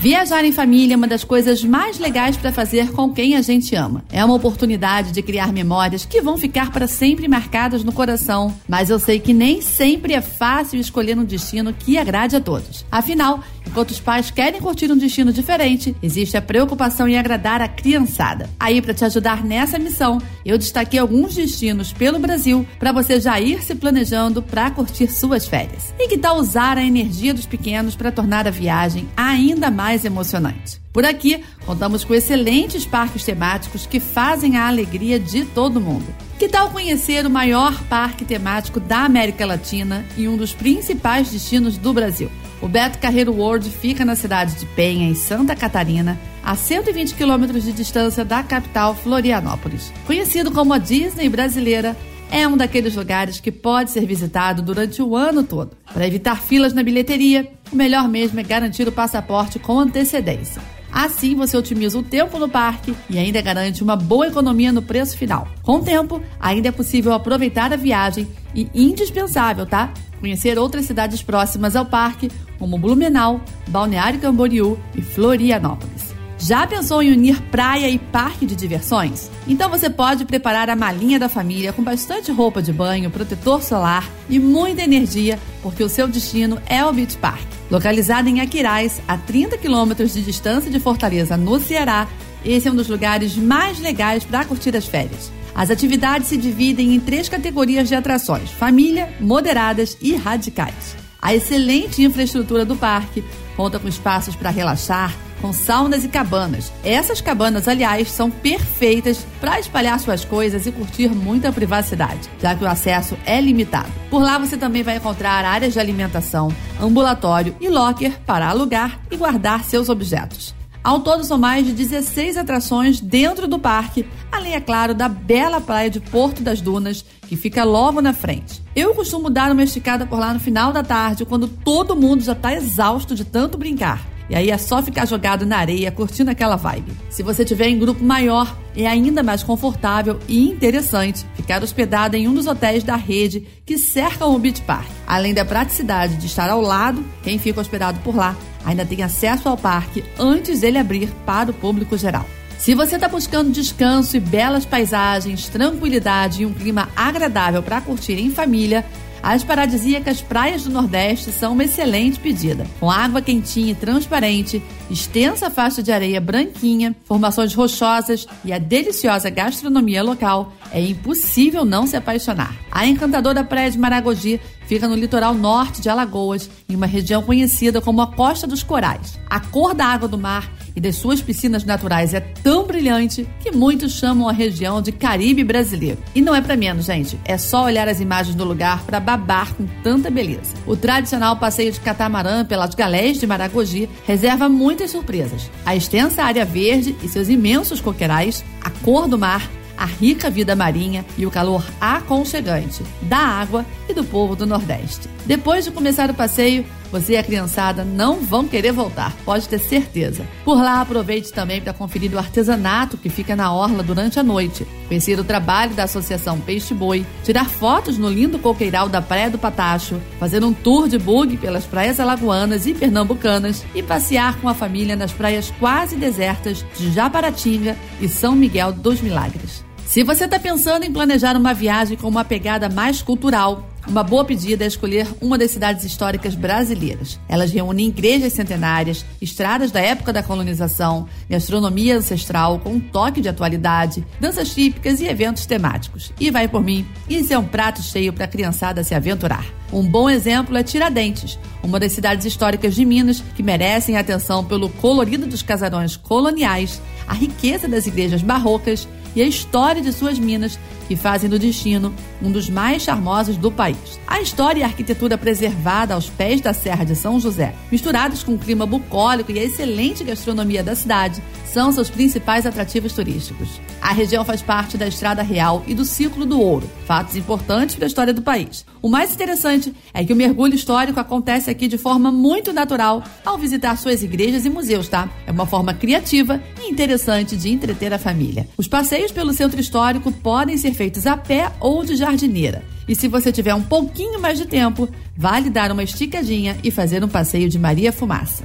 Viajar em família é uma das coisas mais legais para fazer com quem a gente ama. É uma oportunidade de criar memórias que vão ficar para sempre marcadas no coração. Mas eu sei que nem sempre é fácil escolher um destino que agrade a todos. Afinal, enquanto os pais querem curtir um destino diferente, existe a preocupação em agradar a criançada. Aí, para te ajudar nessa missão, eu destaquei alguns destinos pelo Brasil para você já ir se planejando para curtir suas férias. E que tal usar a energia dos pequenos para tornar a viagem ainda mais mais emocionante. Por aqui, contamos com excelentes parques temáticos que fazem a alegria de todo mundo. Que tal conhecer o maior parque temático da América Latina e um dos principais destinos do Brasil? O Beto Carreiro World fica na cidade de Penha, em Santa Catarina, a 120 quilômetros de distância da capital Florianópolis. Conhecido como a Disney brasileira, é um daqueles lugares que pode ser visitado durante o ano todo. Para evitar filas na bilheteria, o melhor mesmo é garantir o passaporte com antecedência. Assim você otimiza o tempo no parque e ainda garante uma boa economia no preço final. Com o tempo, ainda é possível aproveitar a viagem e indispensável, tá? Conhecer outras cidades próximas ao parque, como Blumenau, Balneário Camboriú e Florianópolis. Já pensou em unir praia e parque de diversões? Então você pode preparar a malinha da família com bastante roupa de banho, protetor solar e muita energia, porque o seu destino é o Beach Park. Localizado em Aquiraz, a 30 quilômetros de distância de Fortaleza, no Ceará, esse é um dos lugares mais legais para curtir as férias. As atividades se dividem em três categorias de atrações: família, moderadas e radicais. A excelente infraestrutura do parque conta com espaços para relaxar, com saunas e cabanas. Essas cabanas, aliás, são perfeitas para espalhar suas coisas e curtir muita privacidade, já que o acesso é limitado. Por lá você também vai encontrar áreas de alimentação, ambulatório e locker para alugar e guardar seus objetos. Ao todo são mais de 16 atrações dentro do parque, além, é claro, da bela praia de Porto das Dunas, que fica logo na frente. Eu costumo dar uma esticada por lá no final da tarde, quando todo mundo já está exausto de tanto brincar. E aí é só ficar jogado na areia, curtindo aquela vibe. Se você tiver em grupo maior, é ainda mais confortável e interessante ficar hospedado em um dos hotéis da rede que cercam o Beach Park. Além da praticidade de estar ao lado, quem fica hospedado por lá ainda tem acesso ao parque antes dele abrir para o público geral. Se você está buscando descanso e belas paisagens, tranquilidade e um clima agradável para curtir em família, as paradisíacas praias do Nordeste são uma excelente pedida. Com água quentinha e transparente, extensa faixa de areia branquinha, formações rochosas e a deliciosa gastronomia local, é impossível não se apaixonar. A encantadora Praia de Maragogi fica no litoral norte de Alagoas, em uma região conhecida como a Costa dos Corais. A cor da água do mar e das suas piscinas naturais é tão brilhante que muitos chamam a região de Caribe brasileiro. E não é para menos, gente. É só olhar as imagens do lugar para babar com tanta beleza. O tradicional passeio de catamarã pelas galés de Maragogi reserva muitas surpresas. A extensa área verde e seus imensos coqueirais, a cor do mar a rica vida marinha e o calor aconchegante da água e do povo do Nordeste. Depois de começar o passeio, você e a criançada não vão querer voltar, pode ter certeza. Por lá, aproveite também para conferir o artesanato que fica na orla durante a noite, conhecer o trabalho da Associação Peixe Boi, tirar fotos no lindo coqueiral da Praia do Patacho, fazer um tour de bug pelas praias alagoanas e pernambucanas e passear com a família nas praias quase desertas de Japaratinga e São Miguel dos Milagres. Se você está pensando em planejar uma viagem com uma pegada mais cultural, uma boa pedida é escolher uma das cidades históricas brasileiras. Elas reúnem igrejas centenárias, estradas da época da colonização, gastronomia ancestral com um toque de atualidade, danças típicas e eventos temáticos. E vai por mim, isso é um prato cheio para a criançada se aventurar. Um bom exemplo é Tiradentes, uma das cidades históricas de Minas que merecem atenção pelo colorido dos casarões coloniais, a riqueza das igrejas barrocas e a história de suas minas, que fazem do destino um dos mais charmosos do país. A história e a arquitetura preservada aos pés da Serra de São José, misturados com o clima bucólico e a excelente gastronomia da cidade, são seus principais atrativos turísticos. A região faz parte da Estrada Real e do Ciclo do Ouro, fatos importantes para a história do país. O mais interessante é que o mergulho histórico acontece aqui de forma muito natural ao visitar suas igrejas e museus, tá? É uma forma criativa e interessante de entreter a família. Os passeios pelo centro histórico podem ser feitos a pé ou de jardineira. E se você tiver um pouquinho mais de tempo, vale dar uma esticadinha e fazer um passeio de Maria Fumaça.